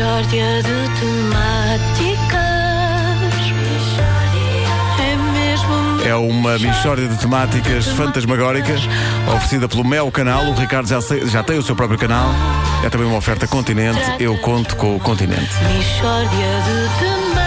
Mishória de temáticas. É mesmo. É uma mistória de temáticas fantasmagóricas oferecida pelo Mel Canal. O Ricardo já, já tem o seu próprio canal. É também uma oferta Continente. Eu conto com o Continente. Mishória de temáticas.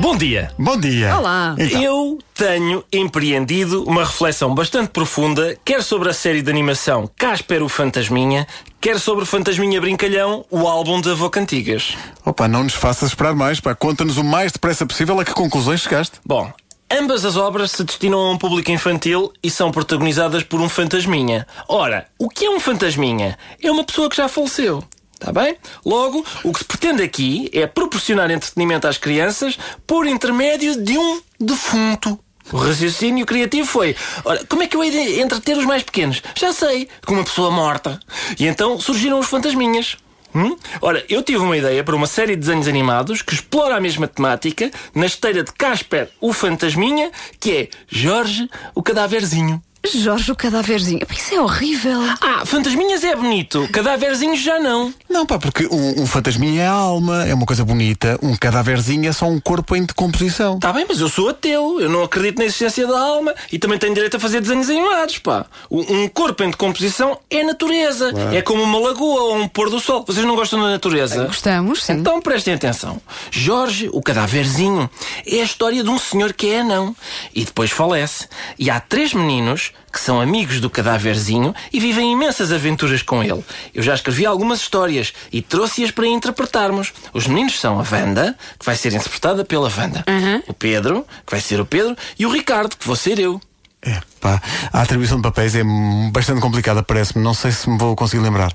Bom dia. Bom dia. Olá. Então, Eu tenho empreendido uma reflexão bastante profunda, quer sobre a série de animação Casper o Fantasminha, quer sobre Fantasminha Brincalhão, o álbum de Avô Cantigas. opa, não nos faças esperar mais. Pá. Conta-nos o mais depressa possível a que conclusões chegaste. Bom, ambas as obras se destinam a um público infantil e são protagonizadas por um fantasminha. Ora, o que é um fantasminha? É uma pessoa que já faleceu. Está bem? Logo, o que se pretende aqui é proporcionar entretenimento às crianças por intermédio de um defunto. O raciocínio criativo foi: ora, como é que eu de entreter os mais pequenos? Já sei, com uma pessoa morta. E então surgiram os fantasminhas. Hum? Ora, eu tive uma ideia para uma série de desenhos animados que explora a mesma temática na esteira de Casper, o fantasminha, que é Jorge, o cadáverzinho. Jorge, o cadáverzinho. Isso é horrível. Ah, fantasminhas é bonito, cadáverzinhos já não. Não, pá, porque um, um fantasminha é a alma, é uma coisa bonita. Um cadáverzinho é só um corpo em decomposição. Tá bem, mas eu sou ateu, eu não acredito na existência da alma e também tenho direito a fazer desenhos animados, pá. Um um corpo em decomposição é natureza, é como uma lagoa ou um pôr do sol. Vocês não gostam da natureza? Gostamos, sim. Então prestem atenção. Jorge, o cadáverzinho, é a história de um senhor que é anão e depois falece. E há três meninos que são amigos do cadáverzinho e vivem imensas aventuras com ele. Eu já escrevi algumas histórias e trouxe-as para interpretarmos. Os meninos são a Wanda, que vai ser interpretada pela Wanda, o Pedro, que vai ser o Pedro, e o Ricardo, que vou ser eu. É, pá, a atribuição de papéis é bastante complicada, parece-me. Não sei se me vou conseguir lembrar.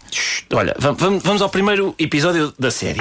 Olha, vam- vam- vamos ao primeiro episódio da série.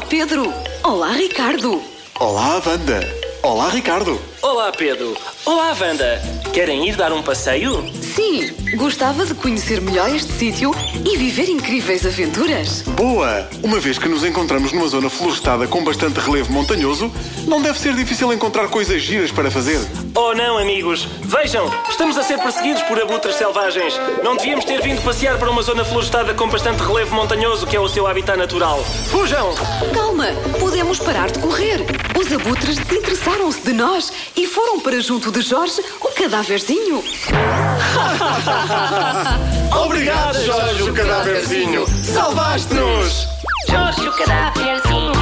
Olá, Pedro. Olá, Ricardo. Olá, Wanda. Olá, Ricardo. Olá, Pedro. Olá, Wanda. Querem ir dar um passeio? Sim, gostava de conhecer melhor este sítio e viver incríveis aventuras. Boa! Uma vez que nos encontramos numa zona florestada com bastante relevo montanhoso, não deve ser difícil encontrar coisas giras para fazer. Oh não, amigos! Vejam, estamos a ser perseguidos por abutres selvagens. Não devíamos ter vindo passear para uma zona florestada com bastante relevo montanhoso, que é o seu habitat natural. Fujam! Calma, podemos parar de correr. Os abutres desinteressaram-se de nós e foram para junto de Jorge, o cadáverzinho. Obrigado, Jorge, o cadáverzinho! Salvaste-nos! Jorge, o cadáverzinho.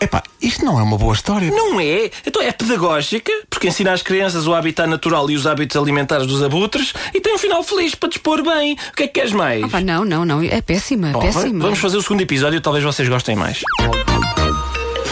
Epá, isto não é uma boa história. Não é? Então é pedagógica, porque ensina às crianças o habitat natural e os hábitos alimentares dos abutres e tem um final feliz para dispor bem. O que é que queres mais? Pá, não, não, não. É péssima, Bom, péssima. vamos fazer o segundo episódio, talvez vocês gostem mais.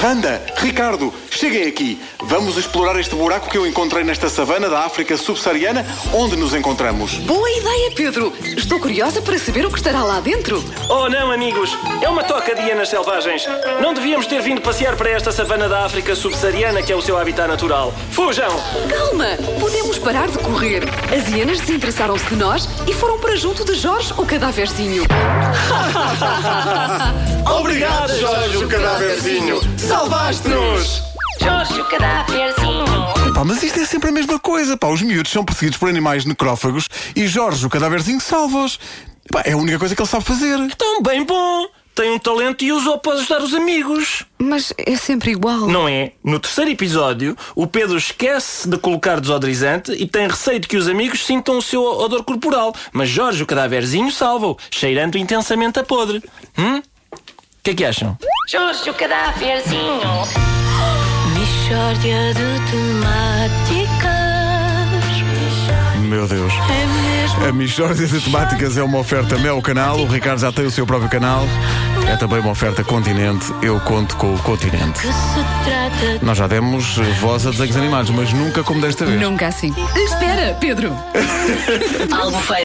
Wanda, Ricardo, cheguem aqui. Vamos explorar este buraco que eu encontrei nesta savana da África subsaariana, onde nos encontramos. Boa ideia, Pedro. Estou curiosa para saber o que estará lá dentro. Oh não, amigos! É uma toca de hienas selvagens. Não devíamos ter vindo passear para esta savana da África subsaariana, que é o seu habitat natural. Fujam! Calma, podemos parar de correr. As hienas desinteressaram-se de nós e foram para junto de Jorge, o cadáverzinho. Obrigado, Jorge, o cadáverzinho! Salvaste-nos! Jorge, o cadáverzinho. Pá, mas isto é sempre a mesma coisa. Pá, os miúdos são perseguidos por animais necrófagos e Jorge, o cadáverzinho, salva-os. Pá, é a única coisa que ele sabe fazer. Tão bem bom! Tem um talento e usou para ajudar os amigos. Mas é sempre igual. Não é? No terceiro episódio, o Pedro esquece de colocar desodorizante e tem receio de que os amigos sintam o seu odor corporal. Mas Jorge, o cadáverzinho, salva-o, cheirando intensamente a podre. Hum? O que é que acham? Jorge, o cadáverzinho. Mishória de temáticas. Meu Deus. É mesmo. A Michórdia de Temáticas é uma oferta Mel Canal. O Ricardo já tem o seu próprio canal. É também uma oferta Continente. Eu conto com o Continente. Nós já demos voz a desenhos animados, mas nunca como desta vez. Nunca assim. Espera, Pedro. algo